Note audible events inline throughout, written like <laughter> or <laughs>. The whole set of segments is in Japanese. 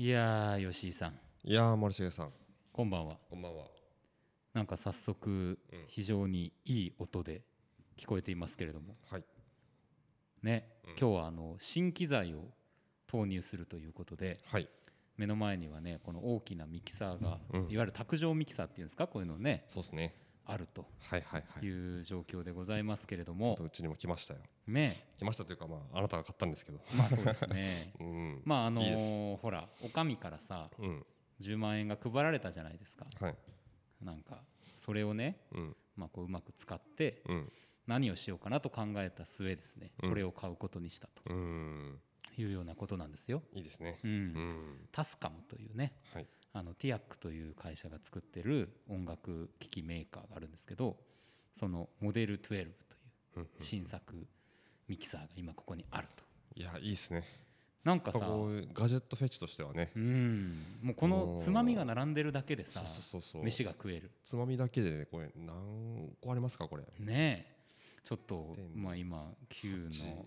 いやー吉井さん。いやー森重さん。こんばんは。こんばんは。なんか早速うん非常にいい音で聞こえていますけれども。はい。ね、うん。今日はあの新機材を投入するということではい。目の前にはねこの大きなミキサーが、うん。いわゆる卓上ミキサーっていうんですか？こういうのね。そうですねあるとはいはいはい。いう状況でございますけれどあもとうちにも来ましたよ。ね。来ましたというかまああなたが買ったんですけど。まあそうですね。<laughs> うん。まああのーほらお上からさうん。10万円が配られたじゃないですか。はい。なんかそれをね、うん。まあ、こううまく使ってうん。何をしようかなと考えた末ですね、うん。これを買うことにしたと。うん。いうようなことなんですよ。いいですね。うん。うん。タスカムというね。はいあのティアックという会社が作ってる音楽機器メーカーがあるんですけどそのモデル12という新作ミキサーが今ここにあると。いやいいですね。なんかさガジェットフェチとしてはね。うん。もうこのつまみが並んでるだけでさそうそうそうそう。飯が食える。つまみだけでねこれ何個ありますかこれ。ねえ。ちょっと天まあ今9の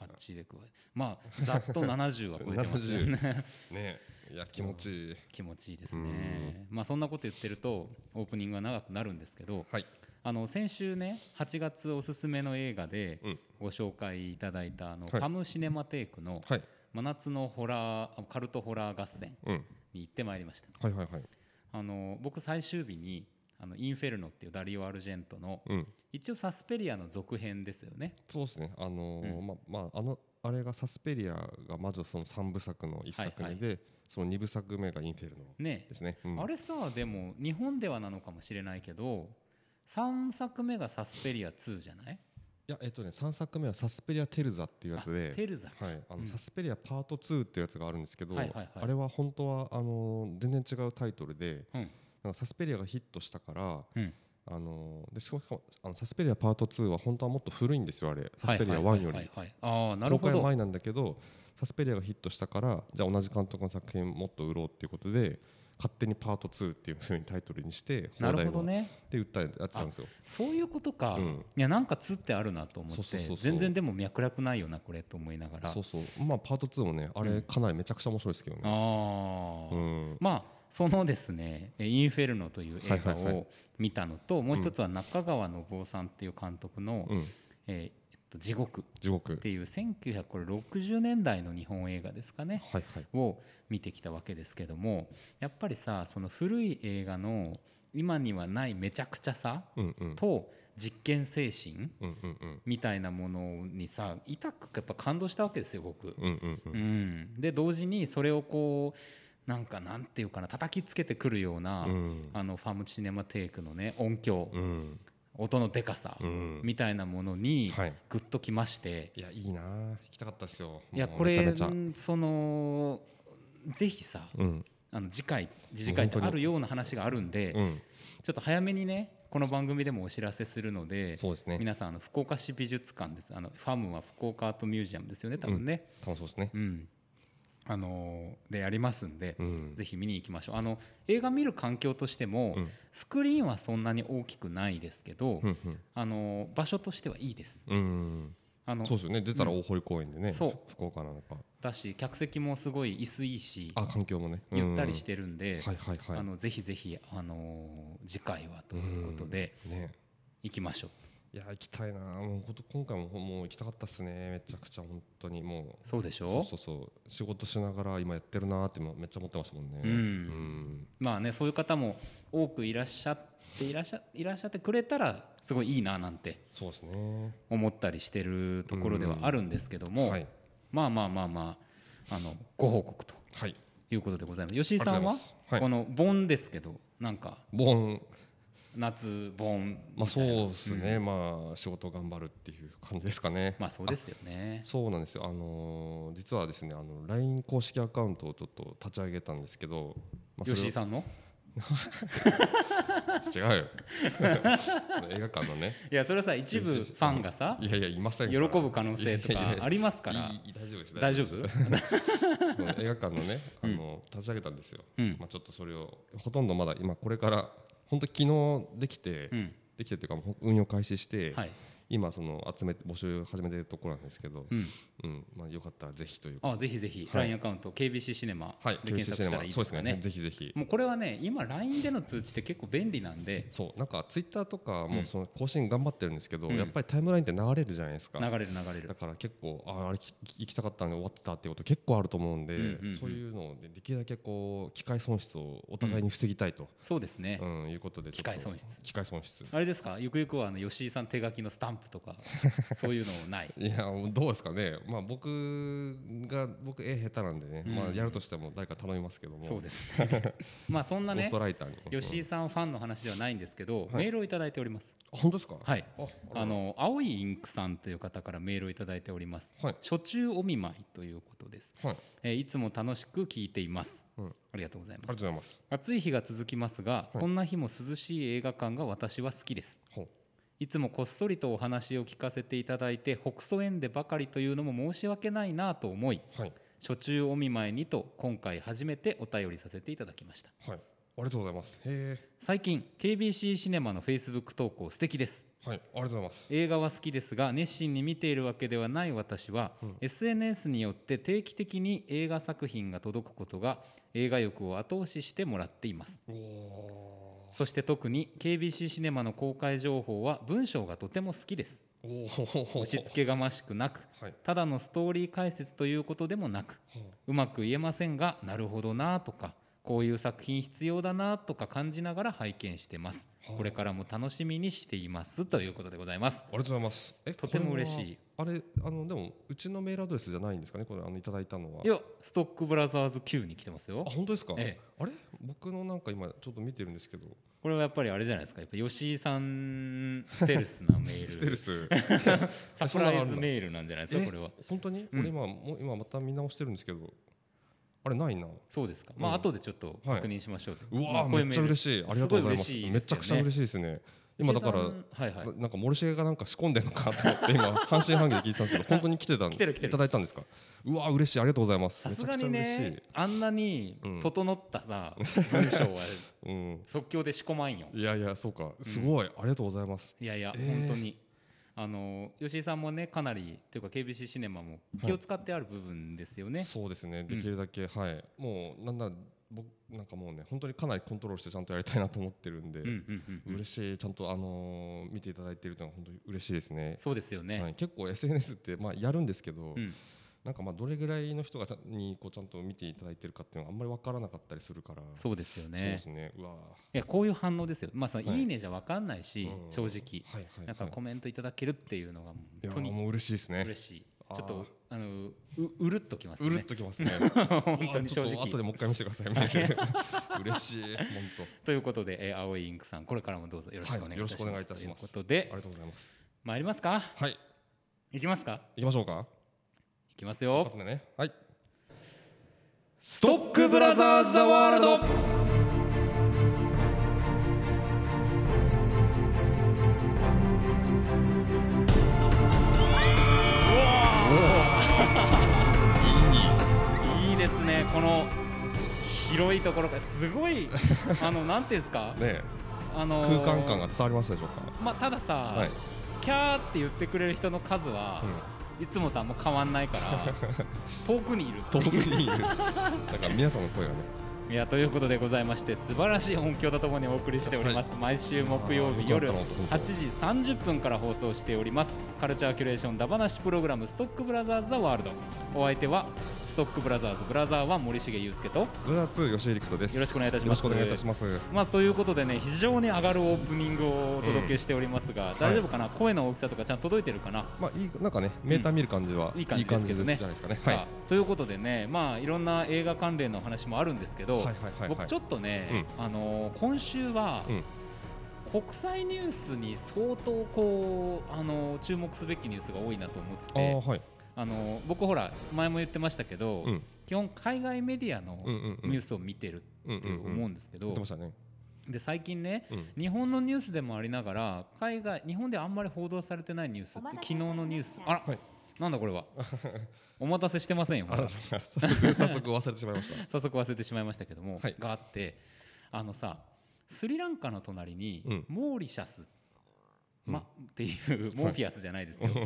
8で加えまあざっと70は超えてますよね <laughs> ねいや気持ちいい。気持ちいいですね。まあそんなこと言ってるとオープニングが長くなるんですけどはい。あの先週ね8月おすすめの映画でうん。ご紹介いただいたあのはい。ファムシネマテイクのはい。真夏のホラーカルトホラー合戦うん。に行ってまいりました。はいはいはい。あの僕最終日にあのインフェルノっていうダリオ・アルジェントのうん。一応サスペリアの続編ですよね。そうですね。あのーうん。ままああのあれがサスペリアがまずその3部作の1作目で、その2部作目がインフェルノね。ですね、うん。あれさでも日本ではなのかもしれないけど3作目がサスペリア2じゃない？いやえっとね3作目はサスペリアテルザっていうやつあでテルザ。かはい、あのうん。サスペリアパート2っていうやつがあるんですけど、はいはいはい。あれは本当はあのー全然違うタイトルで、うん。なんかサスペリアがヒットしたから、うん。あのーでしかもあのサスペリアパート2は本当はもっと古いんですよあれ。サスペリア1よはいりはいはい公開前なんだけどサスペリアがヒットしたからじゃあ同じ監督の作品もっと売ろうっていうことで勝手にパート2っていうふうにタイトルにしてなるほ放題をどね。で売ったやつなんですよ。そういうことか、うん。いやなんかつってあるなと思って全然でも脈絡ないよなこれと思いながら。そうそうまあパート2もねあうん。れかなりめちゃくちゃ面白いですけどね。ああ、うん。まあそのですね「インフェルノ」という映画を見たのと、もう一つは中川信夫さんっていう監督のうん「えーと地獄」っていう1960年代の日本映画ですかね。はいはい。を見てきたわけですけどもやっぱりさその古い映画の今にはないめちゃくちゃさうんうん。と実験精神うんうんうん。みたいなものにさ痛くやっぱ感動したわけですよ僕。うんうんううんん、で同時にそれをこうなんかなんていうかな叩きつけてくるような、うん。あのファムシネマテイクのね音響、うん音のでかさ、うん。みたいなものにはい。グッときまして、いやいいな。行きたかったですよ。いやこれそのぜひさうん。あの次回次次回ってあるような話があるんで、うん。ちょっと早めにねこの番組でもお知らせするのでそうですね。皆さんあの福岡市美術館です。あのファムは福岡アートミュージアムですよね多分ね、楽しそうですね。うんあのーでやりますんで、うん。ぜひ見に行きましょう。あの映画見る環境としても、うん。スクリーンはそんなに大きくないですけど、うんうん。あのー場所としてはいいです。うんあのそうですよね。出たら大堀公園でね、そう。福岡なのか。だし客席もすごい椅子いいしあ環境もね。ゆったりしてるんで、うん。はいはいはい。あのぜひぜひ、あのー次回はということでうん。ね。行きましょういや行きたいな。もう今回ももう行きたかったっすね。めちゃくちゃ本当に。もう。そうでしょ？そうそうそう。仕事しながら今やってるなーってめっちゃ思ってましたもんね。うん。うん。まあねそういう方も多くいらっしゃっていらっしゃいらっしゃってくれたらすごいいいななんてそうですね。思ったりしてるところではあるんですけども、はい。まあまあまあまああのご報告とはい。いうことでございます。吉井さんは？この盆ですけどなんか？ボン夏盆まあそうですね、ん。まあ仕事頑張るっていう感じですかね。まあそうですよね。そうなんですよ。あのー実はですねあの LINE 公式アカウントをちょっと立ち上げたんですけど、まあ吉井さんの？<laughs> 違うよ。<laughs> 映画館のね。いやそれはさ一部ファンがさいやいやいません喜ぶ可能性とかあります。から大丈夫です。大丈夫？<laughs> 映画館のねあの、立ち上げたんですよ、うん。まあ、ちょっとそれをほとんどまだ今これから本当昨日できて、うん。できてというか運用開始して、はい。今その集めて募集始めてるところなんですけど、うんうんまあ、よかったらぜひというかあぜひぜひ。はい。LINE アカウント KBC シネマはいで検索したらいいですかね。ぜひぜひ。もうこれはね今 LINE での通知って結構便利なんで。そうなんかツイッターとかうん。もその更新頑張ってるんですけど、うん。やっぱりタイムラインって流れるじゃないですか。流れる流れる。だから結構ああれき行きたかったのに終わってたっていうこと結構あると思うんで、そういうのを、ね、できるだけこう機械損失をお互いに防ぎたいと、そうですね、うんいうことで機械損失。機械損失。あれですか？ゆくゆくはあの吉井さん手書きのスタンプとか <laughs> そういうのない？いやどうですかね、まあ、僕が僕絵下手なんでね、うん。まあ、やるとしても誰か頼みますけども。そうですね。まあそんなね <laughs> ゴーストライターに。吉井さんファンの話ではないんですけど、はい。メールをいただいております。あ本当ですか？はい。ああの青いインクさんという方からメールをいただいております。はい。初中お見舞いということです、はい。えーいつも楽しく聞いています、うん。ありがとうございありがますとうございます。暑い日が続きますが、い。こんな日も涼しい映画館が私は好きですいつもこっそりとお話を聞かせていただいて北総園でばかりというのも申し訳ないなと思いはい。初中お見舞いにと今回初めてお便りさせていただきました。はい。ありがとうございます。へ最近 KBC シネマの Facebook 投稿素敵です。えはい。ありがとうございます。映画は好きですが熱心に見ているわけではない私は、うん。SNS によって定期的に映画作品が届くことが映画欲を後押ししてもらっていますそして特に KBC シネマの公開情報は文章がとても好きです。押し付けがましくなくはい。ただのストーリー解説ということでもなくうまく言えませんがなるほどなとかこういう作品必要だなとか感じながら拝見してます。はあ。これからも楽しみにしていますということでございます。ありがとうございます。えとても嬉しい。あれあのでもうちのメールアドレスじゃないんですかねこれあのいただいたのは。いやストックブラザーズ Q に来てますよ。あ本当ですか、ええ。あれ？僕のなんか今ちょっと見てるんですけど。これはやっぱりあれじゃないですか？やっぱ吉井さんステルスなメール。<laughs> ステルス。<laughs> サプライズメールなんじゃないですか？え？これは。本当に、うん。俺今もう今また見直してるんですけどあれないな。そうですか。まあうん。後でちょっと確認しましょうと、うわめっちゃ嬉いしい。ありがとうございます。めちゃくちゃ嬉しいですね。今だからはいはい。ななんか森重がなんか仕込んでるのかと思って今 <laughs> 半信半疑で聞いてたんですけど本当に来てたん来てる来てる。いただいたんですか？うわー嬉しい。ありがとうございます。さすがにめちゃくちゃ嬉しねあんなにうん整ったさ、文章はい、<laughs> うん、即興で仕込まんよ。いやいやそうか。すごい、ありがとうございます。いやいや、えー。本当にあの吉井さんもねかなりというか KBC シネマも気を使ってある部分ですよね、そうですね。できるだけ、はい。もうなんだ僕なんかもうね本当にかなりコントロールしてちゃんとやりたいなと思ってるんで、うんうんうんうん。嬉しい。ちゃんとあのー見ていただいているのは本当に嬉しいですね。そうですよね、はい、結構 SNS ってまあやるんですけど、うんなんかまあどれぐらいの人がにこうちゃんと見ていただいてるかっていうのがあんまり分からなかったりするから。そうですよそうねですね。うわ。いやこういう反応ですよ。まあさ、はい。い、いねじゃ分かんないし、うん。正直。はいはいなんかはいコメントいただけるっていうのが本当にもう嬉しいですね。嬉しい。ちょっとあのううるっときますうるっねときますね。<laughs> 本当に正うわちょっと後で直もう一回見せてください。<laughs> 嬉しい本ということで、えー、青いインクさんこれからもどうぞよろしくお願いいたします,、はいよろしくお願いいたします。当あということでりがとうございます。参りますか？はい。いきますか？行きましょうか。いきます一よ発目ね。はい。ストックブラザーズ・ザ・ワールド。いいですね。この広いところがすごい <laughs> あのなんていうんですか、ねあの空間感が伝わりましたでしょうか？まあたださ、はい。キャーって言ってくれる人の数は、いつもとあんま変わんないから <laughs> 遠くにいる。遠くにいる。<laughs> なんか皆さんの声がね。いやということでございまして素晴らしい音響とともにお送りしております、毎週木曜日夜あーよかったな8時30分から放送しております。カルチャーキュレーションダバなしプログラムストックブラザーズ・ザ・ワールド。お相手はストックブラザーズ。ブラザー1森重裕介と。ブラザー2吉井陸斗です。よろしくお願いいたします。よろしくお願いいたします。まずということでね非常に上がるオープニングをお届けしておりますが、大丈夫かな、声の大きさとかちゃんと届いてるかな、まあいいなんかねメーター見る感じは、いい感じですけど。ねじゃないですかね。はい。ということでねまあいろんな映画関連の話もあるんですけど、はいはいはいはい。僕ちょっとね、あのー今週は、うん。国際ニュースに相当こう、あのー注目すべきニュースが多いなと思って。てはいあのー僕ほら前も言ってましたけど、うん。基本海外メディアのニュースを見てるって思うんですけど、で最近ねうん。日本のニュースでもありながら海外日本であんまり報道されてないニュースって昨日のニュース。あら、はいなんだこれは。<laughs> お待たせしてませんよ。早速早速忘れてしまいました。<laughs> 早速忘れてしまいましたけども、はい。があってあのさスリランカの隣にうん。モーリシャス、うん。まっていうモーフィアスじゃないですよ、ま <laughs> あ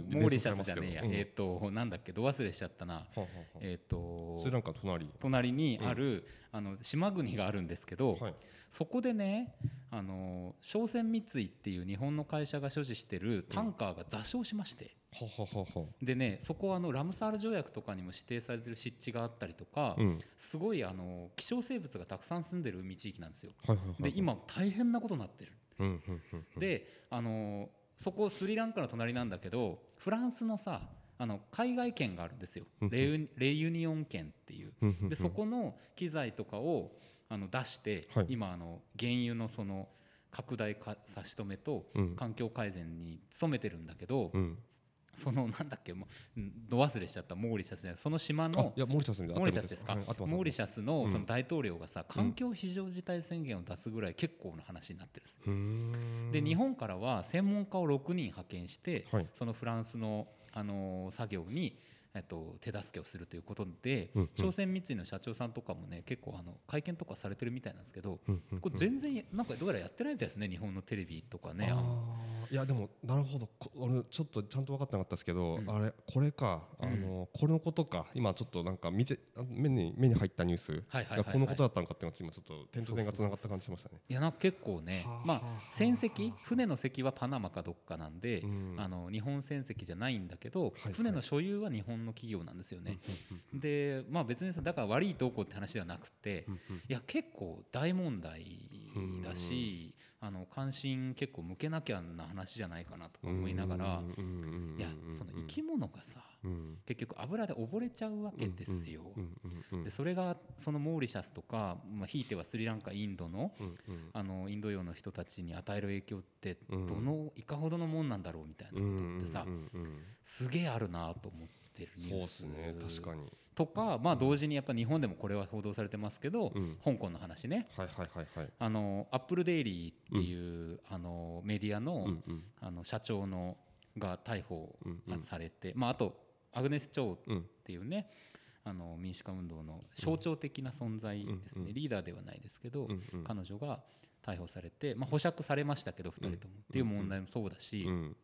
モーリシャスじゃねえや、うん。えっ、となんだっけ？ど忘れしちゃったな。はあはえっ、とスリランカの隣。隣にある、あの島国があるんですけど、はい。そこでねあの商船三井っていう日本の会社が所持してるタンカーが座礁しまして、ははははでねそこはあのラムサール条約とかにも指定されてる湿地があったりとか、うん。すごいあの希少生物がたくさん住んでる海地域なんですよ。はいはいはい。で今大変なことになってる。うんうんうんうん。であのそこスリランカの隣なんだけどフランスのさあの海外県があるんですよ。うん。レユレユニオン県っていう。でそこの機材とかをあの出して、はい。今あの原油のその拡大化差し止めとうん。環境改善に努めてるんだけど、うんそのなんだっけもううんど忘れしちゃったモーリシャスじゃないその首相あのいやモーリシャスモーリシャスですか、モーリシャスのうん。その大統領がさ、環境非常事態宣言を出すぐらい結構な話になってるんですで日本からは専門家を6人派遣して、はい。そのフランスの、あのー作業に、えっと、手助けをするということで、うんうん。商船三井の社長さんとかもね結構あの会見とかされてるみたいなんですけど、これ全然なんかどうやらやってないみたいですね日本のテレビとかね。いやでもなるほど。こ俺ちょっとちゃんと分かってなかったですけど、うん。あれこれか。あの、これのことか。今ちょっとなんか見てあ目に目に入ったニュース。がこのことだったのかっていうのが今ちょっと点と点がつながった感じしましたね。いやなんか結構ねはあまあはあ船籍？船の籍はパナマかどっかなんで、うん。あの日本船籍じゃないんだけど、はい船の所有は日本の企業なんですよね。でまあ別にさだから悪いどうこうって話ではなくて、いや結構大問題だし、あの関心結構向けなきゃな話じゃないかなとか思いながら、いやその生き物がさうん結局油で溺れちゃうわけですよ。でそれがそのモーリシャスとか、まあ、ひいてはスリランカインドのうんうんあのインド洋の人たちに与える影響ってうん。どのいかほどのもんなんだろうみたいなことってさすげえあるなと思ってるニそうュース。ですね確かにとか、まあ、同時にやっぱ日本でもこれは報道されてますけど、うん。香港の話ね。はいはいはいはい。あのアップルデイリーっていう、あのメディアの,、うんうん。あの社長のが逮捕うんうん。されて、まあ、あとアグネス・チョウっうんていうねあの民主化運動の象徴的な存在ですね、うん。うんリーダーではないですけど、うんうん。彼女が逮捕されて、まあ、保釈されましたけど2人とも、っていう問題もそうだし、うん。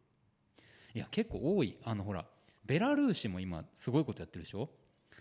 いや結構多い。あのほらベラルーシも今すごいことやってるでしょ、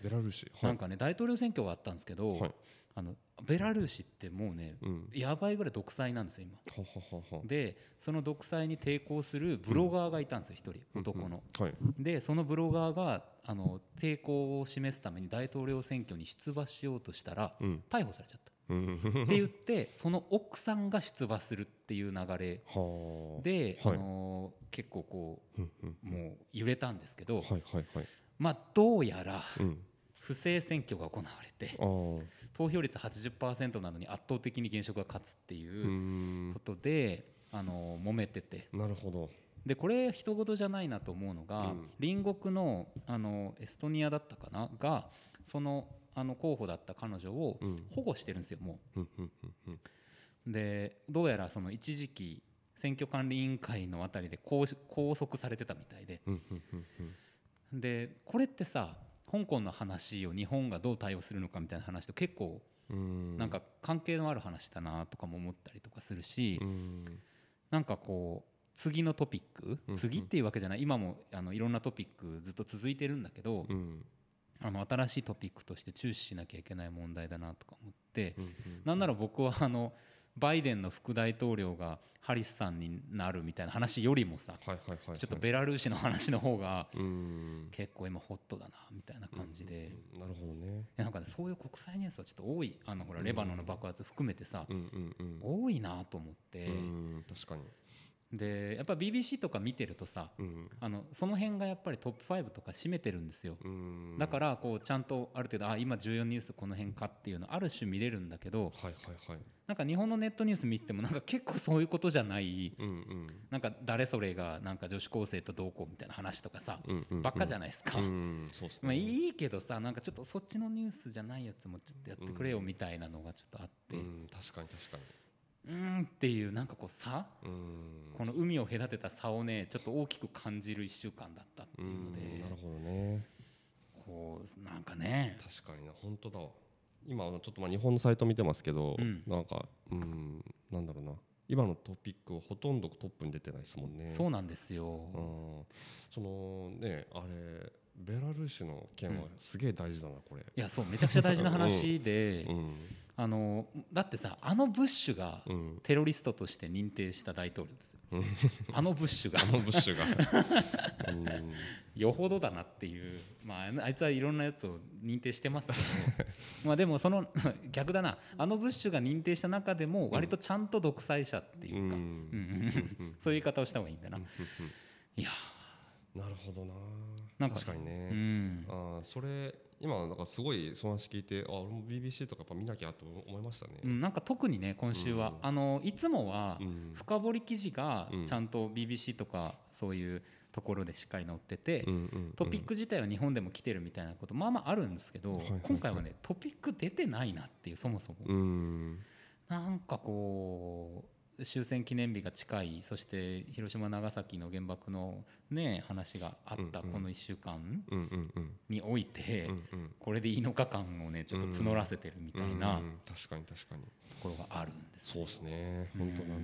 ベラルーシ。はい。なんかね大統領選挙があったんですけど、はい。あのベラルーシってもうねうん。やばいぐらい独裁なんですよ今。ははははでその独裁に抵抗するブロガーがいたんですよ一人男の。はい。でそのブロガーがあの抵抗を示すために大統領選挙に出馬しようとしたらうん。逮捕されちゃった。うん。って言ってその奥さんが出馬するっていう流れはあ。で、はい。あの結構こうんうんうもう揺れたんですけど、はいはいはい。まあどうやらうん不正選挙が行われて投票率80%なのに圧倒的に現職が勝つってういうん。ことで、あの揉めてて。なるほど。でこれ人事じゃないなと思うのが、うん。隣国のあのエストニアだったかながそのあの候補だった彼女をうん。保護してるんですよもう。でどうやらその一時期選挙管理委員会のあたりで拘拘束されてたみたいで。でこれってさ香港の話を日本がどう対応するのかみたいな話と結構うん。なんか関係のある話だなとかも思ったりとかするし、うん。なんかこう次のトピック、うん。次っていうわけじゃない。今もあのいろんなトピックずっと続いてるんだけど、うん。あの新しいトピックとして注視しなきゃいけない問題だなとか思って、なんなら僕はあのバイデンの副大統領がハリスさんになるみたいな話よりもさ、ちょっとベラルーシの話の方がうん。結構今ホットだなみたいな感じで、うんなるほどね。なんかねそういう国際ニュースはちょっと多いあのほらレバノンの爆発含めてさ、多いなと思って、うん確かにでやっぱ BBC とか見てるとさうん。あのその辺がやっぱりトップ5とか占めてるんですよ。うん。だからこうちゃんとある程度あ今重要ニュースこの辺かっていうのある種見れるんだけどはいはいはい。なんか日本のネットニュース見てもなんか結構そういうことじゃない。うんうん。なんか誰それがなんか女子高生とどうこうみたいな話とかさうんうんばっかじゃないですか。うんそうっすね。まあいいけどさなんかちょっとそっちのニュースじゃないやつもちょっとやってくれよみたいなのがちょっとあって。ううん確かに確かにーんっていうなんかこう差うん。この海を隔てた差をねちょっと大きく感じる1週間だったっていうので。うんなるほどね。こうなんかね。確かにな。本当だわ。今ちょっとまあ日本のサイト見てますけど、うん。なんかうんなんだろうな。今のトピックほとんどトップに出てないですもんね。そうなんですよ、うん。そのねあれベラルーシの件はすげえ大事だなこれ。いやそうめちゃくちゃ大事な話で、<laughs> うんあのだってさあのブッシュがうん。テロリストとして認定した大統領ですよ。うん。あのブッシュが。あのブッシュが。<laughs> うん。よほどだなっていう、まああいつはいろんなやつを認定してますけど。<laughs> まあでもその逆だな。あのブッシュが認定した中でも割とちゃんと独裁者っていうか、うん。うん。そういう言い方をした方がいいんだな、いやなるほどな。なんか確かにね。うん。あーそれ今なんかすごいその話聞いてあ俺も BBC とかやっぱ見なきゃと思いましたね。うん、なんか特にね今週は、うん。あのいつもはうん。深掘り記事がうん。ちゃんと BBC とかそういうところでしっかり載ってて、うんうん。トピック自体は日本でも来てるみたいなことまあまああるんですけど、はいはいはい。今回はねトピック出てないなっていうそもそも、うん。なんかこう終戦記念日が近いそして広島長崎の原爆のね話があったこの1週間において、これでいいのか感をねちょっと募らせてるみたいなうん確かに確かに。ところがあるんですよ。そうですね。本当だな。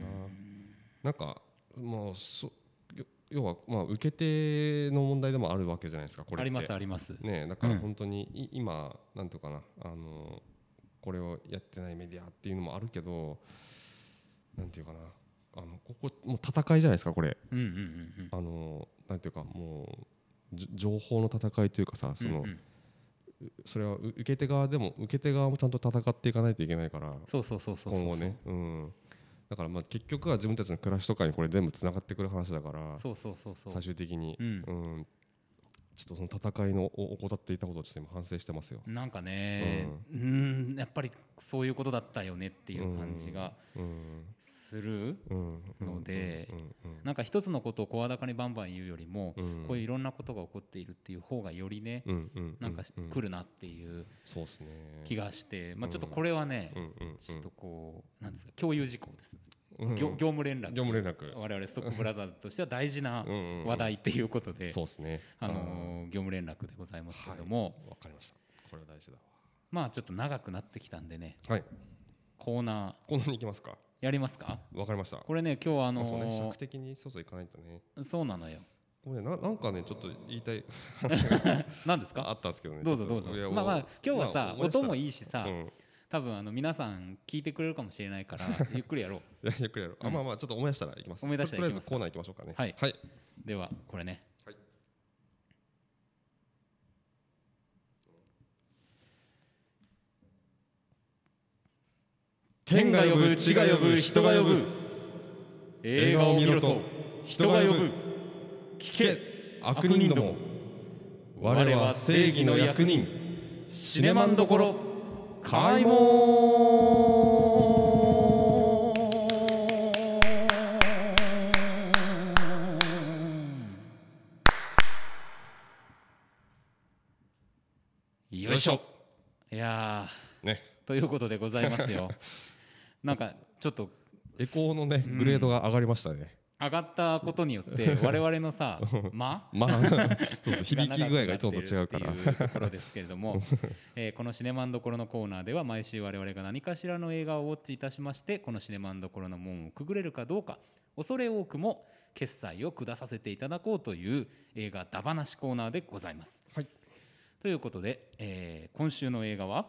なんかまあそよ要はまあ受け手の問題でもあるわけじゃないですかこれありますあります。ねだからうん。本当にい今なんていうかなあのこれをやってないメディアっていうのもあるけどなんていうかな。あのここもう戦いじゃないですかこれ。うんうんうんうん。あのなんていうかもうじ情報の戦いというかさその、うんうん。それはう受け手側でも受け手側もちゃんと戦っていかないといけないからそうそうそうそうそう今後ね、うん、だからまあ結局は自分たちの暮らしとかにこれ全部つながってくる話だからそうそうそうそう。最終的に、うん。うんちょっとその戦いのお怠っていたことをちょっと今反省してますよ。なんかねうん。やっぱりそういうことだったよねっていう感じがうん。するのでなんか一つのことを声高にバンバン言うよりもうん。こういういろんなことが起こっているっていう方がよりねなん。かうん。来るなっていう気がしてまあちょっとこれはねちょっとこうなんですか共有事項ですうん業業務連絡。業務連絡。我々ストックブラザーズとしては大事な話題っていうことでそうですね。あのー業務連絡でございますけれども。わかりました。これは大事だ。まあちょっと長くなってきたんでね。わはい。コーナこんなに行きますか。ーやりますか？わかりました。これね今日あのまあそうね。ー尺的にそうそういかないとね。そうなのよ。これねななんかねちょっと言いたい。<laughs> 何です <laughs> あかったんですけどね。どうぞどうぞ。まあまあ今日はさ音もいいしさうん多分あの皆さん聞いてくれるかもしれないから <laughs> ゆっくりやろう。ゆっくりやろう。あまあまあちょっと思い出したらいきます。思い出したら行きます。とりあえずコーナー行きましょうかね。はい。はい。ではこれね。はい。天が呼ぶ地が呼ぶ人が呼ぶ。映画を見ろと人が呼ぶ。聞け。悪人ども。我は正義の役人。シネマンどころ開門よいしょ。いやね。ーということでございますよ。なんかちょっと <laughs> エコーのねグレードが上がりましたね上がったことによって <laughs> 我々のさ間ま？<laughs> あそうそう <laughs> 響き具合がいつもと違うから。ところですけれども、えーこのシネマンどころのコーナーでは毎週我々が何かしらの映画をウォッチいたしましてこのシネマンどころの門をくぐれるかどうか恐れ多くも決済を下させていただこうという映画だばなしコーナーでございます。はい。ということで、えー今週の映画は？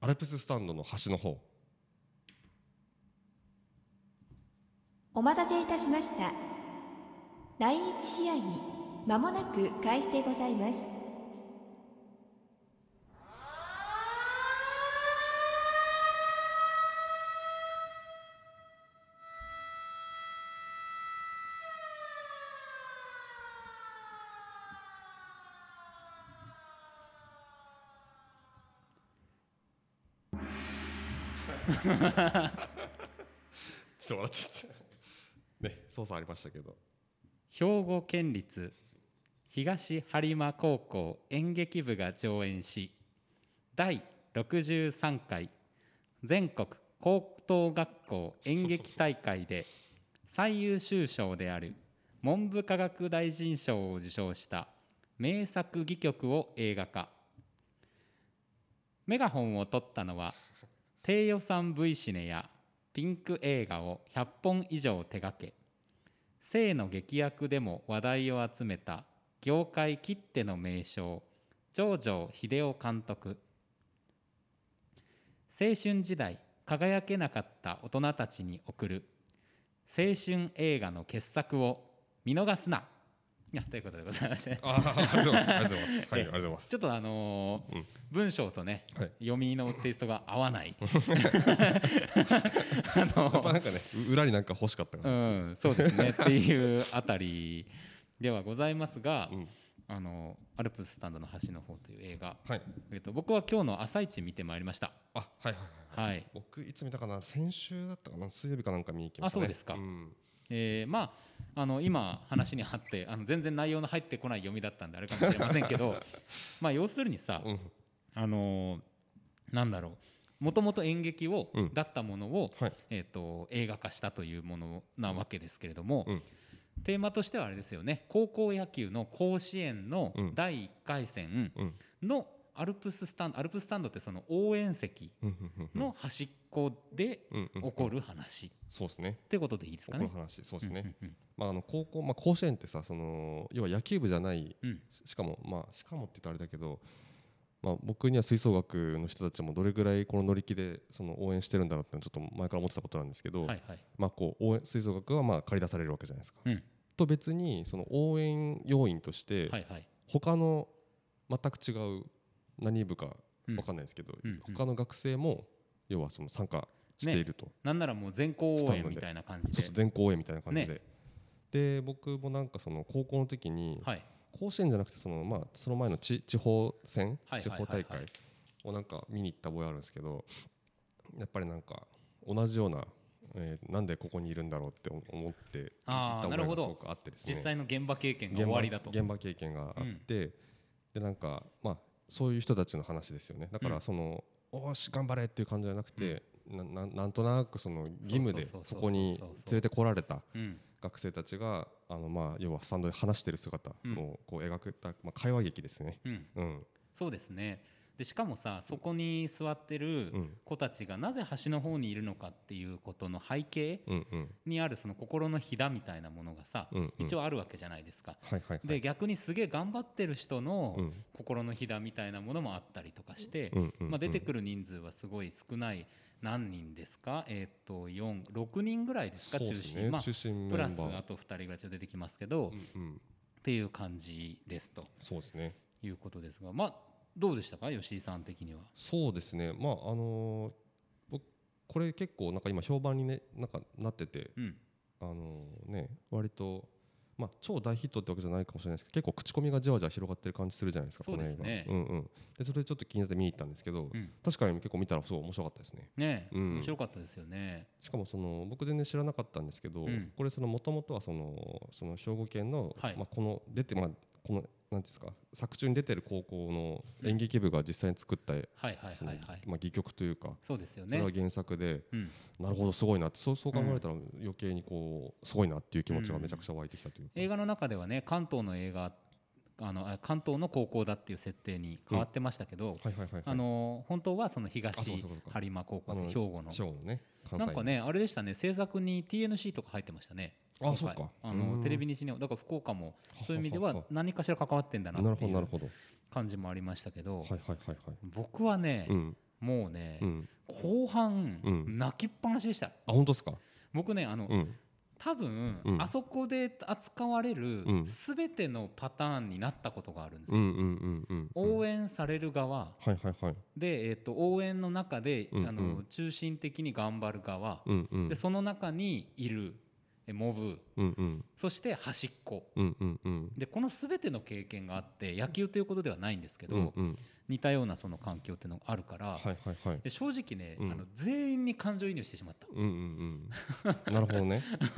アルプススタンドの端の方お待たせいたしました。第一試合に間もなく開始でございます。<laughs> ちょっと笑っちゃった。ね操作ありましたけど。兵庫県立東播磨高校演劇部が上演し第63回全国高等学校演劇大会で最優秀賞である文部科学大臣賞を受賞した名作戯曲を映画化。メガホンを取ったのは低予算 V シネやピンク映画を100本以上手掛け。性の劇薬でも話題を集めた業界きっての名将上條秀夫監督。青春時代輝けなかった大人たちに送る青春映画の傑作を見逃すな。いやということでございまして。あありがとうございますありがとうございますはいありがとうございますちょっとあのーうん文章とね、はい読みのテイストが合わないあのやっぱなんかね裏になんか欲しかったかうんそうですねっていうあたりではございますが、うんあのアルプススタンドの端の方という映画、はいえっと、僕は今日の朝一見てまいりましたあはいはいはいはい僕いつ見たかな先週だったかな水曜日かなんか見に行きましたねあそうですかんえーまああの今話にあってあの全然内容の入ってこない読みだったんであれかもしれませんけど <laughs> まあ要するにさ、うん。あのーなんだろう。もともと演劇を、うん。だったものを、はい。えー、と映画化したというものなわけですけれども、うん。テーマとしてはあれですよね。高校野球の甲子園のうん。第1回戦うん。のアルプススタンドアルプススタンドってその応援席の端っこでうんうん起こる話。そうですね。ってことでいいですかね。起こる。話。そうですね。うんまああの高校まあ甲子園ってさその要は野球部じゃない。うん。うんしかもまあしかもって言ったらあれだけどまあ僕には吹奏楽の人たちもどれぐらいこの乗り気でその応援してるんだろうってちょっと前から思ってたことなんですけど、はいはい。まあこう応援吹奏楽はまあ借り出されるわけじゃないですか。うん。と別にその応援要員としてはいはい。他の全く違う何部かうん。わかんないですけど、うんうん。他の学生も要はその参加していると、なんならもう全校応援みたいな感じで。全校応援みたいな感じで、で僕もなんかその高校の時にはい。甲子園じゃなくてそのまあその前の地地方戦？地方大会？をなんか見に行った覚えあるんですけどやっぱりなんか同じような、えーなんでここにいるんだろうって思ってあー行った覚えがなるほど。あってですね。実際の現場経験が終わりだと。現場経験があって、でなんかまあそういう人たちの話ですよね。だかうん。らその、おーし頑張れっていう感じじゃなくて、なななんとなくその義務でそこに連れてこられたうん学生たちがあのまあ要はスタンドで話してる姿うん。をこう描くた、まあ、会話劇ですね。うん。うん。そうですねでしかもさそこに座ってるうん。子たちがなぜ端の方にいるのかっていうことの背景うんうん。にあるその心のひだみたいなものがさ、うんうん。一応あるわけじゃないですか。はいはいはい。で逆にすげえ頑張ってる人のうん。心のひだみたいなものもあったりとかして、うんうんまあ、出てるくる人数はすごい少ない。何人ですか？えーっと46人ぐらいですか？中心、まあプラスあと2人ぐらいちょっと出てきますけど、っうんうん。ていう感じですと。そうですね。いうことですがまあどうでしたか？吉井さん的には。そうですね。まああのー僕これ結構なんか今評判にねなんかなっててうん。あのね割とまあ超大ヒットってわけじゃないかもしれないですけど結構口コミがじわじわ広がってる感じするじゃないですかそうですね。うんうん。でそれでちょっと気になって見に行ったんですけど、うん。確かに結構見たらすごい面白かったですね。ねえ、うん。面白かったですよね。しかもその僕全然知らなかったんですけど、うん。これその元々はそのその兵庫県の、はい。まあこの出てまあこのなんですか作中に出てる高校の演劇部が実際に作った、はいはいはいそのはい。まあ戯曲というかそうですよね。それは。原作で、うん、なるほどすごいなってそうそう考えたら余計にこうすごいなっていう気持ちがめちゃくちゃ湧いてきたというか、映画の中ではね関東の映画あのあ関東の高校だっていう設定に変わってましたけど、はいはいはいはい。あの本当はその東播磨高校で兵庫の。ねなんかねあれでしたね制作に TNC とか入ってましたねあそうか。あうん。のテレビ西日本だから福岡もそういう意味では何かしら関わってんだななるっていうほどなるほど。感じもありましたけど、はいはいはいはい。僕はね、うん。もうね、うん。後半、うん。泣きっぱなしでした。あ本当ですか？僕ねあの、うん。多分、うん。あそこで扱われるうん。全てのパターンになったことがあるんですよ、応援される側。はいはいはい。で、えー、と応援の中で、うんうん。あの中心的に頑張る側、うんうん。でその中にいる。えモブうんうん。そして端っこ。うんうんうん。でこの全ての経験があって野球ということではないんですけど、うんうん。似たようなその環境っていうのがあるから、はいはいはい。で正直ね、うん。あの全員に感情移入してしまった。うんうんうん。なるほどね。<laughs>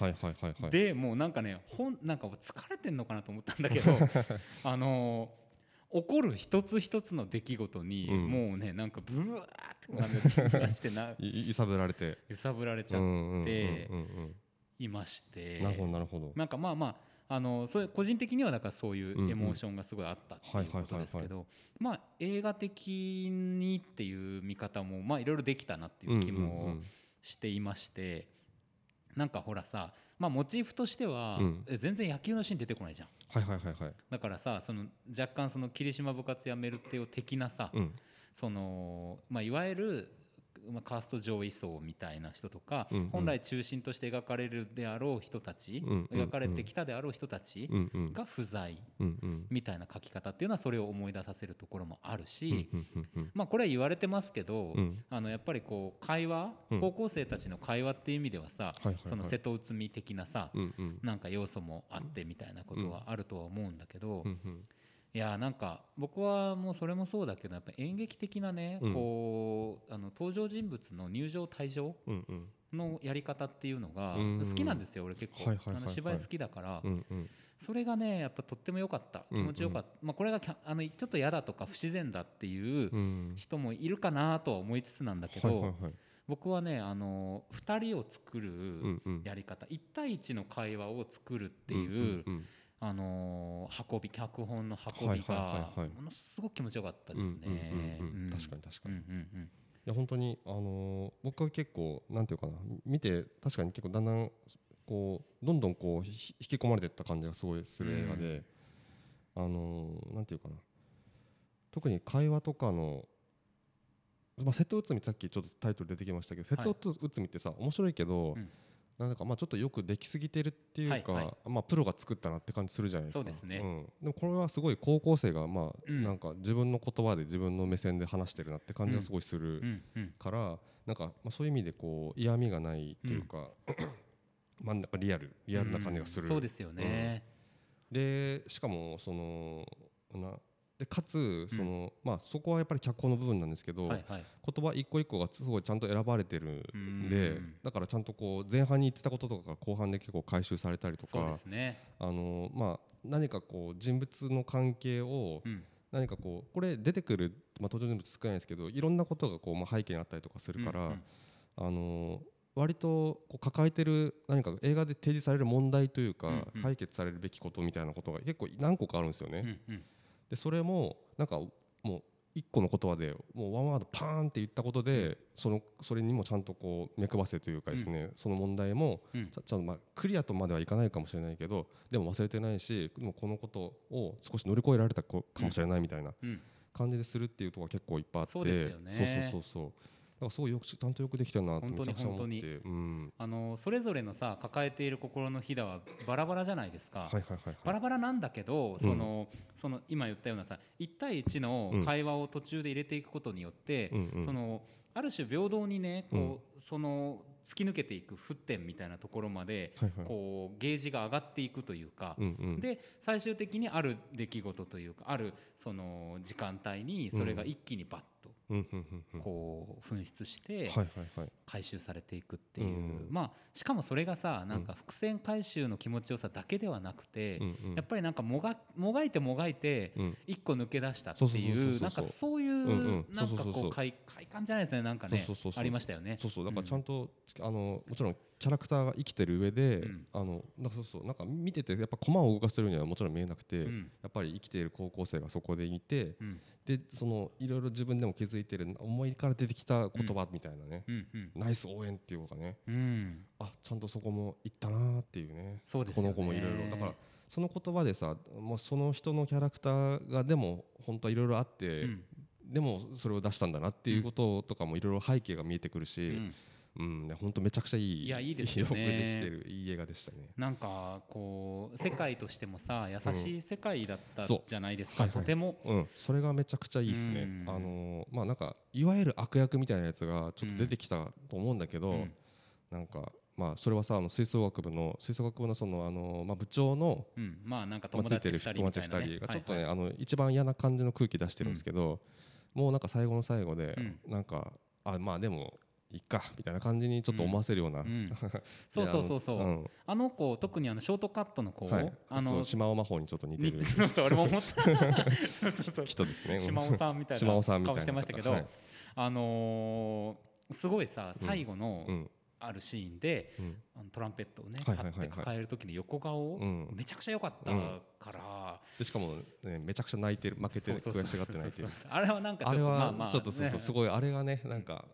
はいはいはいはい。でもうなんかねほんなんか疲れてんのかなと思ったんだけど <laughs> あのー起こる一つ一つの出来事に、うん。もうねなんかブワーってこうなんか気がしてな <laughs> いい揺さぶられて。揺さぶられちゃってうんうんいまして、なるほどなるほど。なんかまあまああのそれ個人的にはだからそういうエモーションがすごいあったっていうことですけどまあ映画的にっていう見方もまあいろいろできたなっていう気もんしていましてなんかほらさ、まあ、モチーフとしては、全然野球のシーン出てこないじゃん。はいはいはいはい。だからさその若干その霧島部活やめるっていう的なさ、うん。そのまあ、いわゆる、まあ、カースト上位層みたいな人とか、うんうん。本来中心として描かれるであろう人たち、うんうんうん。描かれてきたであろう人たちが不在みたいな書き方っていうのはそれを思い出させるところもあるし、まあ、これは言われてますけど、うん。あのやっぱりこう会話、うん。高校生たちの会話っていう意味ではさ、その瀬戸内海的なさ、うなんか要素もあってみたいなことはあるとは思うんだけど、いやなんか僕はもうそれもそうだけどやっぱ演劇的なね、うん。こうあの登場人物の入場退場うんうん。のやり方っていうのがうん好きなんですよ俺結構。あの芝居好きだからうんうん。それがねやっぱとっても良かった気持ちよかった、まあ、これがあのちょっと嫌だとか不自然だっていううん。人もいるかなとは思いつつなんだけど、僕はねあの2人を作るうんうん。やり方、1対1の会話を作るってうんいう、うんあのー運び脚本の運びがものすごく気持ちよかったですね。確かに確かに。うんうんうん。いや本当にあのー僕は結構なんていうかな。見て確かに結構だんだんこうどんどんこうひ引き込まれていった感じがすごいする映画で、あのーなんていうかな。特に会話とかのまあ、瀬戸内海さっきちょっとタイトル出てきましたけど瀬戸内海ってさ面白いけど、うんなんかまあちょっとよくできすぎてるっていうか、はいはい。まあプロが作ったなって感じするじゃないですか。そうですね。ん、でもこれはすごい高校生がまあうん。なんか自分の言葉で自分の目線で話してるなって感じがすごいするうんうん。から、なんかまあそういう意味でこう嫌味がないというか、まあなんかリアルリアルな感じがする。うんそうですよね。でしかもそのなでかつその、まあそこはやっぱり脚本の部分なんですけど、はいはい。言葉一個一個がすごいちゃんと選ばれてるんでうんだからちゃんとこう前半に言ってたこととかが後半で結構回収されたりとそうでかすね。あのまあ何かこう人物の関係をうん何かこうこれ出てくる、まあ、登場人物少ないですけどいろんなことがこう、まあ、背景にあったりとかするから、うんうんあの割とこう抱えてる何か映画で提示される問題というか、解決されるべきことみたいなことが結構何個かあるんですよね。うんうんでそれもなんかもう一個の言葉でもうワンワードパーンって言ったことで、そのそれにもちゃんとこう目配せというかですね、その問題もうん。ちゃんとまあクリアとまではいかないかもしれないけどでも忘れてないしでもこのことを少し乗り越えられたこかもしれないみたいなうん。感じでするっていうところが結構いっぱいあって。そうね。そうそうそうそう。だからすごいよくちゃんとよくできてるなってめ本当にちゃくちゃ思って本当に。うん。あのそれぞれのさ抱えている心のひだはバラバラじゃないですか。はいはいはいバはい。ラバラなんだけど、そのその今言ったようなさ1対1の会話を途中で入れていくことによって、うんうんそのある種平等にねこう、その突き抜けていく沸点みたいなところまで、はいはい。こうゲージが上がっていくというか、うんうん。で最終的にある出来事というかあるその時間帯にそれが一気にバッと。うんうんうんうんこう噴出して回収されていくっていう、うんまあしかもそれがさなんか伏線回収の気持ちよさだけではなくて、やっぱりなんかもがもがいてもがいてうん。一個抜け出したっていうなんかそういんううん。なんかこう快快感じゃないですね。なんかねありましたよね。そうそう。だからちゃんと、あのもちろんキャラクターが生きてる上で、うん。あのなんかそうそうなんか見ててやっぱ駒を動かせるにはもちろん見えなくて、うん。やっぱり生きている高校生がそこでいて、うん。でそのいろいろ自分でも気づいてる思いから出てきた言葉みたいなね、ナイス応援っていうのがね。うん。あちゃんとそこも行ったなーっていうね。そうですこの子もいろいろ。だからその言葉でさもうその人のキャラクターがでも本当はいろいろあって、うん。でもそれを出したんだなっていうこととかもいろいろ背景が見えてくるし、うん本当めちゃくちゃいいいやいいですよね。くできてるいい映画でしたね。なんかこう世界としてもさ優しい世界だったじゃないですか、はいはい。とても。うん、それがめちゃくちゃいいですね。うん。あのーまあなんかいわゆる悪役みたいなやつがちょっと出てきたと思うんだけど、うん。なんかまあそれはさあの吹奏楽部の吹奏楽部のそのあのーまあ部長のうん、まあなんかまあ友達2ついてる人友達二人がちょっとね、あの一番嫌な感じの空気出してるんですけど、もうなんか最後の最後で、うん。なんかあまあでもいっかみたいな感じにちょっと思わせるような、うん。<laughs> そうそうそうそう、ん。あの子特にあのショートカットの子、はい、あの島尾魔法にちょっと似てにる。そうそう俺も思ったそうそう。そ <laughs> う人ですね。島尾さんみたい島尾さな。ん顔してましたけど、はい。あのーすごいさ最後のうん。あるシーンで、うん。あのトランペットをねはいはいって抱える時の横顔、うん。めちゃくちゃ良かったから、でしかも、ね、めちゃくちゃ泣いてる負けてる悔しがって泣いてる。あれはなんかちょっあれはとまあまあちょっとそうそうね。すごいあれがねなんか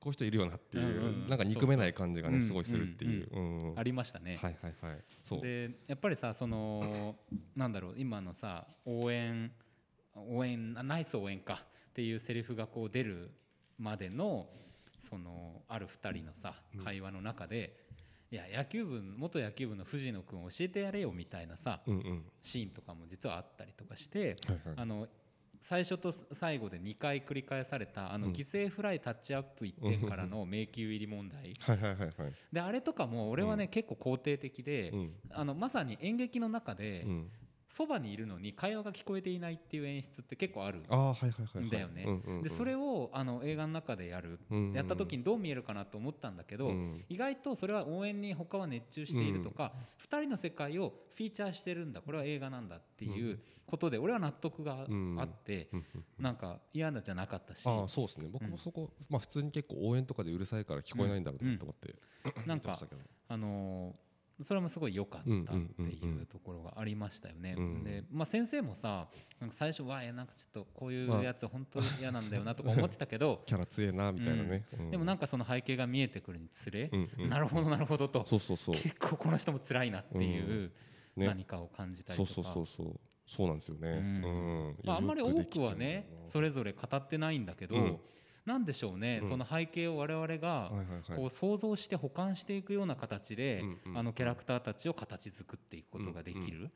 こういう人いるよなっていう、うんうん。なんか憎めない感じがねすごいするっていう、ありましたね。はいはいはい。そう。でやっぱりさそのなんだろう今のさ応援応援あナイス応援かっていうセリフがこう出るまでのそのある2人のさ会話の中で、いや野球部元野球部の藤野君教えてやれよみたいなさシーンとかも実はあったりとかして、あの最初と最後で2回繰り返されたあのうん。犠牲フライタッチアップ1点からの迷宮入り問題。はいはいはいはい。であれとかも俺はね、うん。結構肯定的で、うん。あのまさに演劇の中でうんそばにいるのに会話が聞こえていないっていう演出って結構あるんだよね。うんうん。うんでそれをあの映画の中でやるうんうんやった時にどう見えるかなと思ったんだけど、うん。意外とそれは応援に他は熱中しているとか、2人の世界をフィーチャーしてるんだ。これは映画なんだっていうことで俺は納得がうんあって、うんうんなんか嫌なじゃなかったし、ああそうですね。僕もそこ、まあ普通に結構応援とかでうるさいから聞こえないんだろうなと思って、<clears throat> なんかあのーそれもすごい良かったっていうところがありましたよね。うん。で、まあ、先生もさなんか最初はなんかちょっとこういうやつ本当に嫌なんだよなとか思ってたけど <laughs> キャラ強えなみたいなね、うん。でもなんかその背景が見えてくるにつれ、なるほどなるほどとそうそうそう。結構この人も辛いなっていうね。何かを感じたりとか。そうそうそうそう。そうなんですよね、うん。うん。まあ、あんまり多くはねそれぞれ語ってないんだけど、うんなんでしょうね、うん。その背景を我々がこう想像して保管していくような形で、うんうんあのキャラクターたちを形作っていくことができる、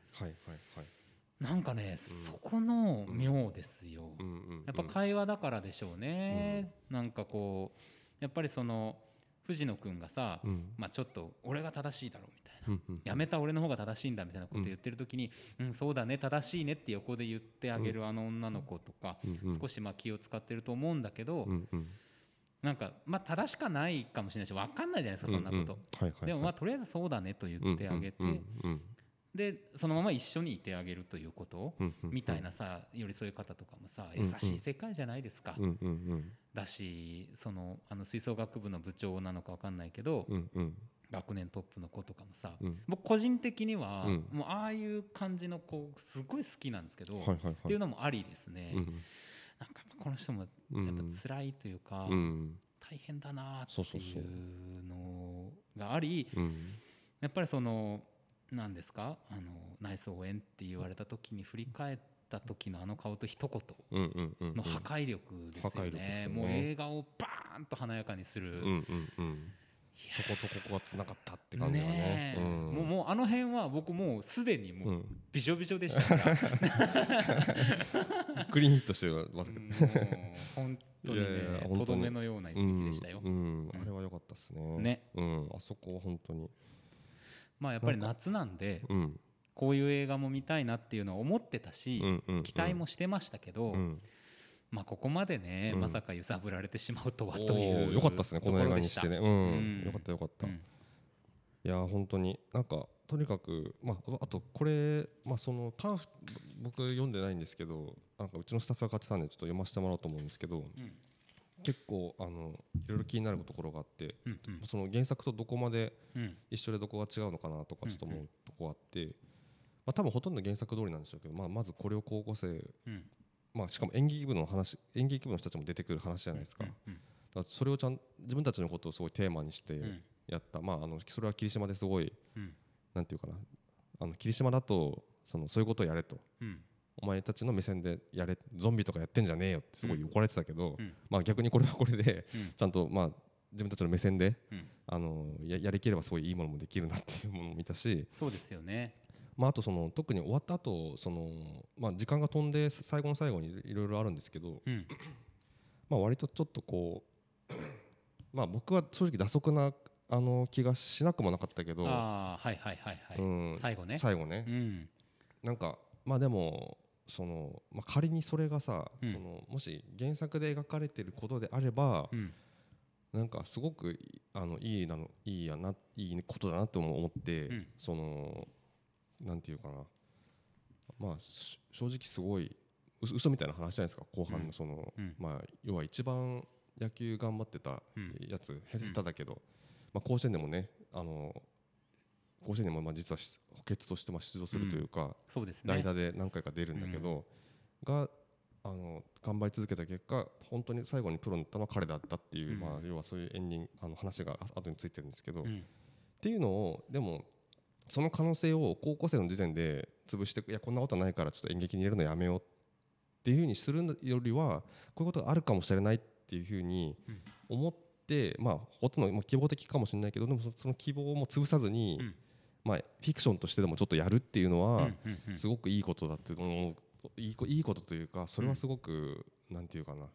なんかね、そこの妙ですよ、うんうんうん。やっぱ会話だからでしょうね、なんかこうやっぱりその藤野君がさ、うん。まあ、ちょっと俺が正しいだろうみたいな。やめた俺の方が正しいんだみたいなこと言ってる時に、うん。そうだね正しいねって横で言ってあげるあの女の子とか、少しまあ気を使ってると思うんだけど、なんかまあ正しかないかもしれないし分かんないじゃないですかそんなこと、でもまあとりあえずそうだねと言ってあげて、でそのまま一緒にいてあげるということ、みたいなさ寄り添い方とかもさ優しい世界じゃないですか、だしそのあの吹奏楽部の部長なのか分かんないけど、学年トップの子とかもさ、うん。僕個人的には、うん。もうああいう感じの子すごい好きなんですけど、はいはいはい。っていうのもありですね、うんなんかこの人もやっぱ辛いというか、うん大変だなっていうのがありうん。やっぱりその何ですかあのナイス応援って言われた時に振り返った時のあの顔と一言の破壊力ですよね。もう映画をバーンと華やかにする、うんうんうんそことここがつながったって感じがね。ねえ、うん。もうもうあの辺は僕もうすでにもううん。びしょびしょでしたから、<laughs> クリーンヒットしてるまさか本当にねとどめのような一撃でしたよ、うん。うん。あれは良かったですね。ね。うん。あそこは本当に。まあやっぱり夏なんでうん。こういう映画も見たいなっていうのは思ってたし、うんうんうん。期待もしてましたけど、うんまあここまでね、うん。まさか揺さぶられてしまうとはおというーよかったですねこの映画にしてね。ううん。ん。よかったよかった。うん。いやー本当になんかとにかくまああとこれまあそのパンフ僕読んでないんですけどなんかうちのスタッフが買ってたんでちょっと読ませてもらおうと思うんですけどうん。結構あのいろいろ気になるところがあってうんうん。その原作とどこまでうん。一緒でどこが違うのかなとかちょっと思うとこあって、まあ、多分ほとんど原作通りなんでしょうけど、まあ、まずこれを高校生、うんまあ、しかも演劇部の話演劇部の人たちも出てくる話じゃないですか,、うんだからそれをちゃん自分たちのことをすごいテーマにしてうん。やった、まあ、あのそれは霧島ですごいうん。なんていうかな。あの霧島だとそのそういうことをやれと。うん。お前たちの目線でやれゾンビとかやってんじゃねえよってすごい怒られてたけど、うん。まあ、逆にこれはこれでうん。ちゃんとまあ自分たちの目線でうん。あのややりきればすごいいいものもできるなっていうものも見たし、そうですよねまあ、あとその特に終わった後そのまあ時間が飛んで最後の最後にいろいろあるんですけど、うん。まあ、割とちょっとこう <coughs> まあ僕は正直打足なあの気がしなくもなかったけど、ああはいはいはいはい、うん最後ね。最後ね、うん。なんかまあでもその、まあ、仮にそれがさ、うん。そのもし原作で描かれてることであれば、うん。なんかすごくいあのいいなのいいやないいことだなって思って、うん。そのなんていうかな。まあし正直すごいう嘘みたいな話じゃないですか。後半うん。のその、うん。まあ要は一番野球頑張ってたうん。やつ、下手だけど、まあ、甲子園でもねあの甲子園でもまあ実はし補欠としてまあ出場するというか、そうですね。代打で何回か出るんだけど、があの頑張り続けた結果本当に最後にプロになったのは彼だったっていう、うん。まあ、要はそういうエンディングあの話があ後についてるんですけど、っうん。ていうのをでもその可能性を高校生の時点で潰していやこんなことないからちょっと演劇に入れるのやめようっていうふうにするよりはこういうことがあるかもしれないっていうふうにうん思って、まあほとんどまあ希望的かもしれないけどでもそその希望も潰さずに、うん。まあ、フィクションとしてでもちょっとやるっていうのは、うんうんうん。すごくいいことだっていうのをいいこいいことというかそれはすごく、なんていうかな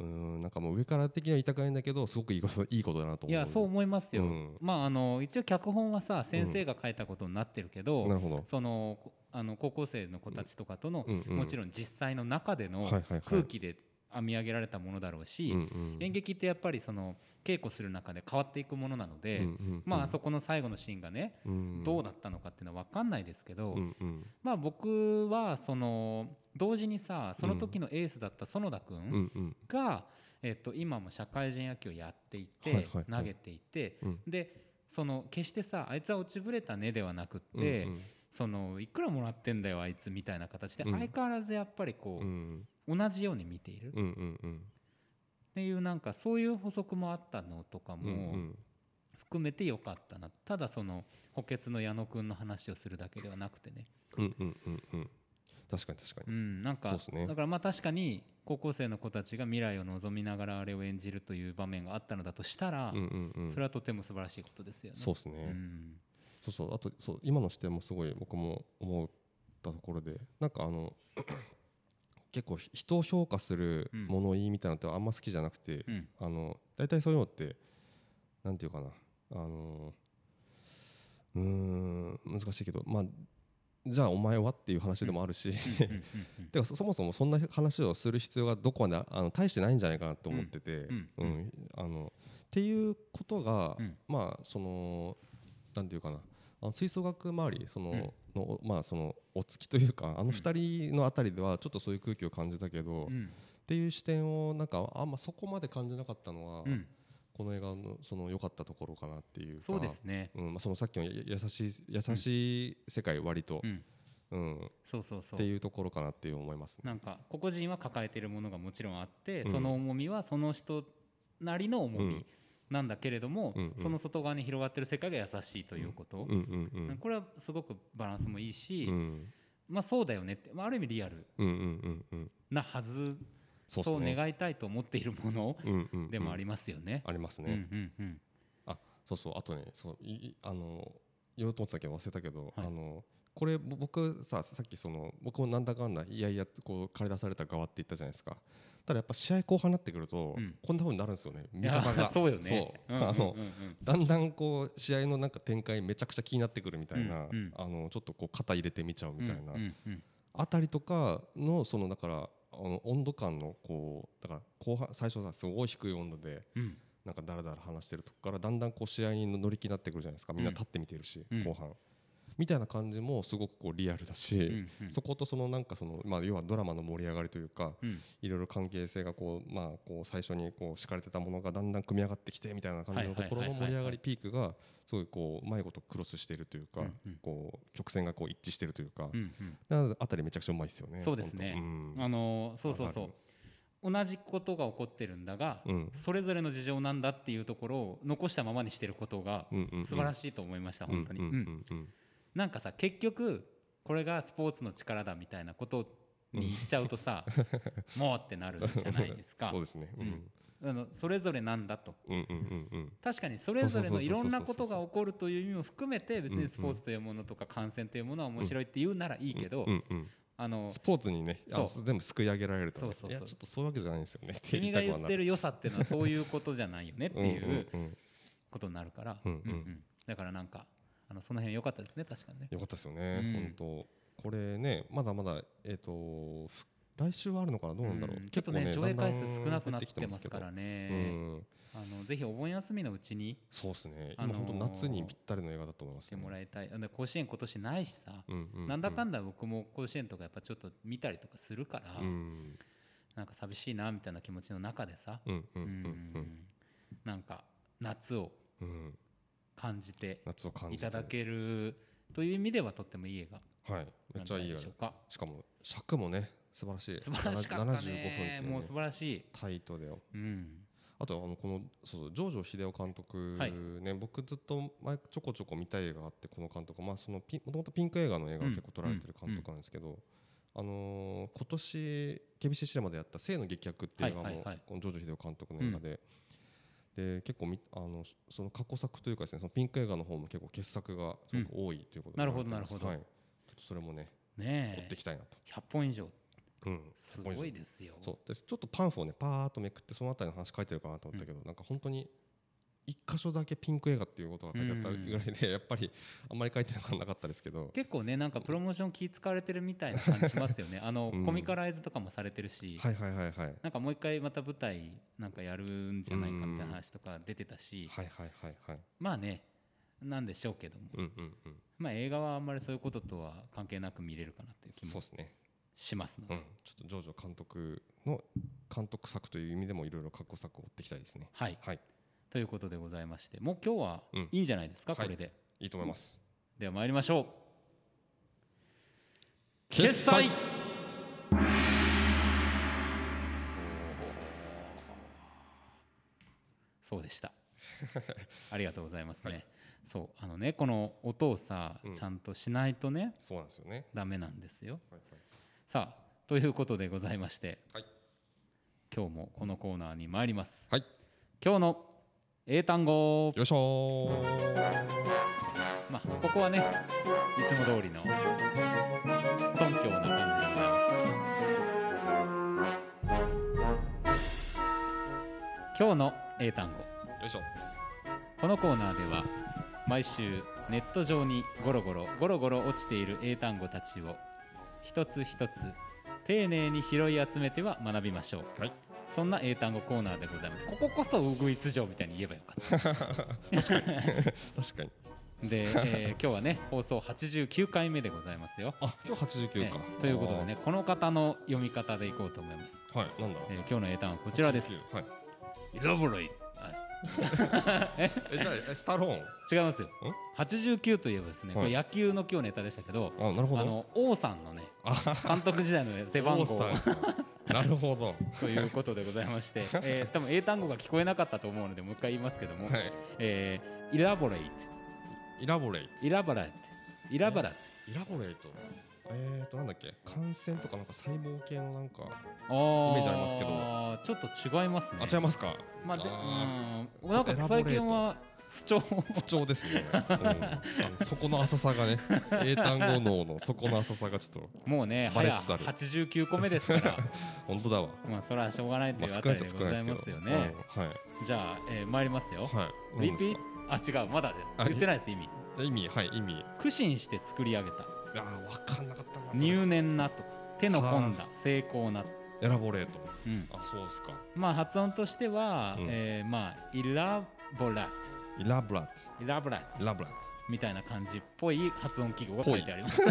うんなんかもう上から的には言いたくないんだけどすごくいいこといいことだなと思う。いやそう思いますよ、うん。まああの一応脚本はさ先生が書いたことになってるけど、なるほど、そのあの高校生の子たちとかとの、うんうん、もちろん実際の中でのはいはいはい。空気で編み上げられたものだろうし、うんうん。演劇ってやっぱりその稽古する中で変わっていくものなので、うんうんうんまああそこの最後のシーンがね、うんどうだったのかっていうのは分かんないですけど、うんうん。まあ僕はその同時にさその時のエースだった園田君、うんうん。が、えっと今も社会人野球をやっていて、はいはいはい。投げていて、うん。でその決してさあいつは落ちぶれたねではなくって、うん。そのいくらもらってんだよあいつみたいな形でうん。相変わらずやっぱりこうう、ん同じように見ている。っていうなんかそういう補足もあったのとかもん含めてよかったな。ただその補欠の矢野くんの話をするだけではなくてね。うんうんうんうん。確かに確かうにんなんかそうっすね。だからまあ確かに高校生の子たちが未来を望みながらあれを演じるという場面があったのだとしたら、うんうんうん。それはとても素晴らしいことですよね。そうですね、うん。そうそう。あとそう今の視点もすごい僕も思ったところでなんかあの結構人を評価するうん。物言いみたいなのってあんま好きじゃなくて、うん。あの大体そういうのってなんていうかな。あのうーん難しいけどまあじゃあお前はっていう話でもあるし、そそもそもそんな話をする必要がどこまであの大してないんじゃないかなと思ってて、うん。あのっていうことが、うん。まあそのなんていうかなあの吹奏楽周りその、のまあそのお付きというかあの二人のあたりではちょっとそういう空気を感じたけど、っうん。ていう視点をなんかあんまそこまで感じなかったのは、うん。この映画のその良かったところかなっていうかそうですね。うんまあ、そのさっきのや優しい優しい世界割とう、ん。うん。そうそうそう。っていうところかなっていう思いますね。なんか個々人は抱えているものがもちろんあって、うん。その重みはその人なりの重み。うんなんだけれども、うんうん。その外側に広がってる世界が優しいということ、これはすごくバランスもいいし、うん。まあそうだよねって、まあ、ある意味リアルなはずそそう願いたいと思っているものでもありますよね。ありますうんね。あそうそう。あとねそういいあの言おうと思ってたけど忘れたけど、はい。あのこれぼ僕ささっきその僕もなんだかんだいやいやこう駆り出された側って言ったじゃないですか。ただやっぱ試合後半になってくると、うん。こんな風になるんですよね。いや味方が。そうよね。だんだんこう試合のなんか展開めちゃくちゃ気になってくるみたいな、あのちょっとこう肩入れてみちゃうみたいな、あたりとかのそのだからあの温度感のこうだから後半最初さすごい低い温度でうん。なんかだらだら話してるとこからだんだんこう試合に乗り気になってくるじゃないですか。みんな立って見てるし、うん。後半みたいな感じもすごくこうリアルだし、うんうん。そことそのなんかそのまあ要はドラマの盛り上がりというかうん。いろいろ関係性がこうまあこう最初にこう敷かれてたものがだんだん組み上がってきてみたいな感じのところの盛り上がりピークがすごいこううまいことクロスしているというか、うん。うんこう曲線がこう一致してるというか、うんうん。あたりめちゃくちゃうまいですよね。そうですね。本当うん。あのそうそうそう。同じことが起こってるんだが、うん。それぞれの事情なんだっていうところを残したままにしてることがうんうんうん。素晴らしいと思いました、本当に、うんうんうん。うんうんなんかさ結局これがスポーツの力だみたいなことに言っちゃうとさ、<laughs> もうってなるじゃないですか。そうですね。うん。あのそれぞれなんだと。うんうんうんうん確かにそれぞれのいろんなことが起こるという意味も含めて別にスポーツというものとか観戦というものは面白いって言うならいいけど、うんうんあのスポーツにね、全部すくい上げられるとね、そうそうそう。ちょっとそういうわけじゃないんですよね。<laughs> 君が言ってるる良さっていうのはそういうことじゃないよねっていううんうんうんことになるから、うん。うんうんうん。だからなんかあのその辺良かったですね確かにね。よかったですよね。うん本当これねまだまだえっ、とふ来週はあるのかなどうなんだろう。うんちょっとね結構上映回数少なくなってますからけね、どうんあのぜひお盆休みのうちにそうですね。あのー今本当夏にぴったりの映画だと思います、来てね。もらいたい、あの甲子園今年ないしさ、うんうんうんなんだかんだ僕も甲子園とかやっぱちょっと見たりとかするから、うんなんか寂しいなみたいな気持ちの中でさ、うんうんううんんなんか夏をうんうん感じて夏を感じて。いただけるという意味ではとってもいい映画はい。めっちゃいい映画。しか。も尺もね素晴らしい。素晴らしかった75分ってね。もう素晴らしい。タイトだよ。うん。あとあのこのそうそうジョージョ秀夫監督はい。ね、僕ずっと前ちょこちょこ見たい映画があってこの監督。まあそのピンもともとピンク映画の映画を結構撮られてる監督なんですけど、あのー今年 KBC シネマでやった「性の劇薬」っていう映画も、はいはいはい。このジョージ秀夫監督の映画で、で結構みあのその過去作というかですねそのピンク映画の方も結構傑作が多いということで、なるほどなるほど。はい、ちょっとそれもね追ねえ。っていきたいなと、100本以上。うん、すごいですよ。そう。でちょっとパンフをねパーッとめくってそのあたりの話書いてるかなと思ったけど、なんか本当に一箇所だけピンク映画っていうことが書いてあったぐらいで、やっぱりあんまり書いてなかったですけど。結構ねなんかプロモーション気使われてるみたいな感じしますよね。<laughs> あの、うん。コミカライズとかもされてるし、はいはいはいはい。なんかもう一回また舞台なんかやるんじゃないかって話とか出てたし、はいはいはいはい。まあねなんでしょうけども、うんうんうん。まあ映画はあんまりそういうこととは関係なく見れるかなという気もそうですね。しますので、うん。ちょっとジョージョ監督の監督作という意味でもいろいろ過去作を追っていきたいですね。はい。はいということでございましてもう今日はうん。いいんじゃないですか、はい。これで。いいと思います。では参りましょう。決済。そうでした。<laughs> ありがとうございますね、そう。あのねこの音をさ、うん。ちゃんとしないとねそうなんですよね。ダメなんですよ。はい。さあということでございましてはい。今日もこのコーナーに参ります。はい。今日の英単語。よいしょ。ーまあここはねいつも通りのストンキョーな感じでございます。今日の英単語。よいしょ。このコーナーでは毎週ネット上にゴロゴロゴロゴロ落ちている英単語たちを一つ一つ丁寧に拾い集めては学びましょう、はいそんな英単語コーナーでございます。こここそウグイス城みたいに言えばよかった。<laughs> 確かに。で、えー今日はね放送89回目でございますよ、あ今日89か。ねということでねこの方の読み方でいこうと思います、はいなんだ？えー今日の英単語はこちらです。89はい。イラボレイえじゃあえスタローン？違いますよ。89といえばですね、はい。これ野球の今日ネタでしたけど、あなるほど。あの王さんのねあ監督時代の背番号王さん <laughs> なるほど。ということでございまして、<laughs> えー、多分英単語が聞こえなかったと思うのでもう一回言いますけども、はい。えー、イラボレイイラボレイトイラバライイラバライラボレイトえーとなんだっけ？感染とかなんか細胞系のなんかイメージありますけど。ちょっと違いますね。あ違いますか？まあであうん。なんか最近は不調。不調ですね、うん、そこの浅さがね。英単語脳のそこの浅さがちょっともうね早バレつつある。89個目ですから。<laughs> 本当だわ。まあそれはしょうがないとまあいうあたりでござないますよね、うんはいじゃあ、えー、参りますよ、はい。リピーあ違うまだあ言ってないです意味。ト意味はい意味。苦心して作り上げた。あー分かんなかった入念なと。手の込んだ成功な、エラボレート。うん、あそうですか。まあ発音としては、うん。えーまあイラボライラブラッイラボラトイラブラッみたいな感じっぽい発音記号が書いてあります。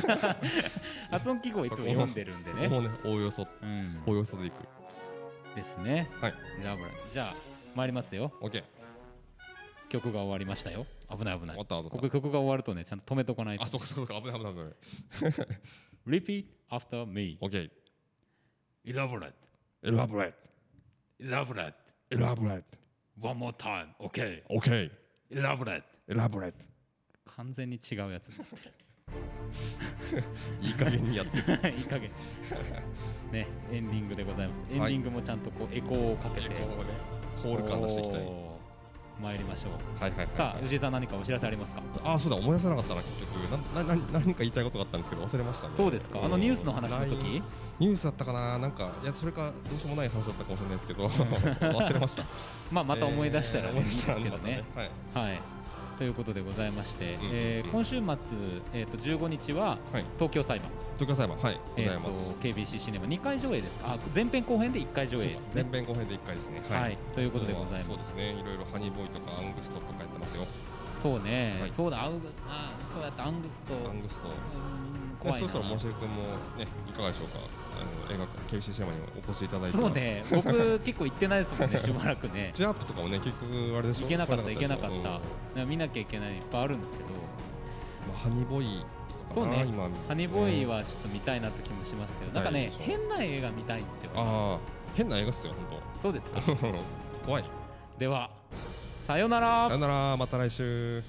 発音記号をいつも読んでるんでね。トもうねおおよそうん。おおよそでいく。ですね。はい。 Elabora じゃあ参りますよ。オッケー曲が終わりましたよ。危ない危ない。ったった。ここ曲が終わるとねちゃんと止めとかないと。あそうかそうか危ない危ない危ない。Repeat after me. オッケー Elaborate Elaborate Elaborate エラブレットラブレット完全に違うやつ <laughs> いい加減にやってる。<laughs> いい加減。ねエンディングでございます。エンディングもちゃんとこうエコーをかけて、エコーをねホール感出していきたい参りましょう。はいはいはいさあ吉井さん何かお知らせありますか？あそうだ思い出せなかったな結局。ななな何か言いたいことがあったんですけど忘れましたね。そうですか？あのニュースの話の時？ニュースだったかな？なんかいやそれかどうしようもない話だったかもしれないですけど。<laughs> 忘れました。まあまた思い出したらえーいいんですけど思い出したらね。またはい。はい。ということでございまして、んえーうん。今週末、えー、と15日ははい。東京裁判、東京裁判はいございます、KBC シネマ2回上映ですか？あ前編後編で1回上映。そうですね。前編後編で1回ですね。はい、ということでございそうますですね。いろいろハニーボーイとかアングストとかやってますよ。そうね、はい。そうだ。アウグあそうやってアングストアングスト怖いな。そろそろ申し君もねいかがでしょうか？あの映画 KBC シネマにお越しいただいてそうね。僕結構行ってないですもんね <laughs> しばらくね。ジャープとかもね結局あれでしょ？行けなかった。来行けなかっでしょう見なきゃいけないいっぱいあるんですけど。まあ、ハニーボーイそうね。ハニーボーイはちょっと見たいなって気もしますけど、なんかね変な映画見たいんですよああ変な映画っすよそうですか。本 <laughs> 当怖い。ではさよなら。さよならまた来週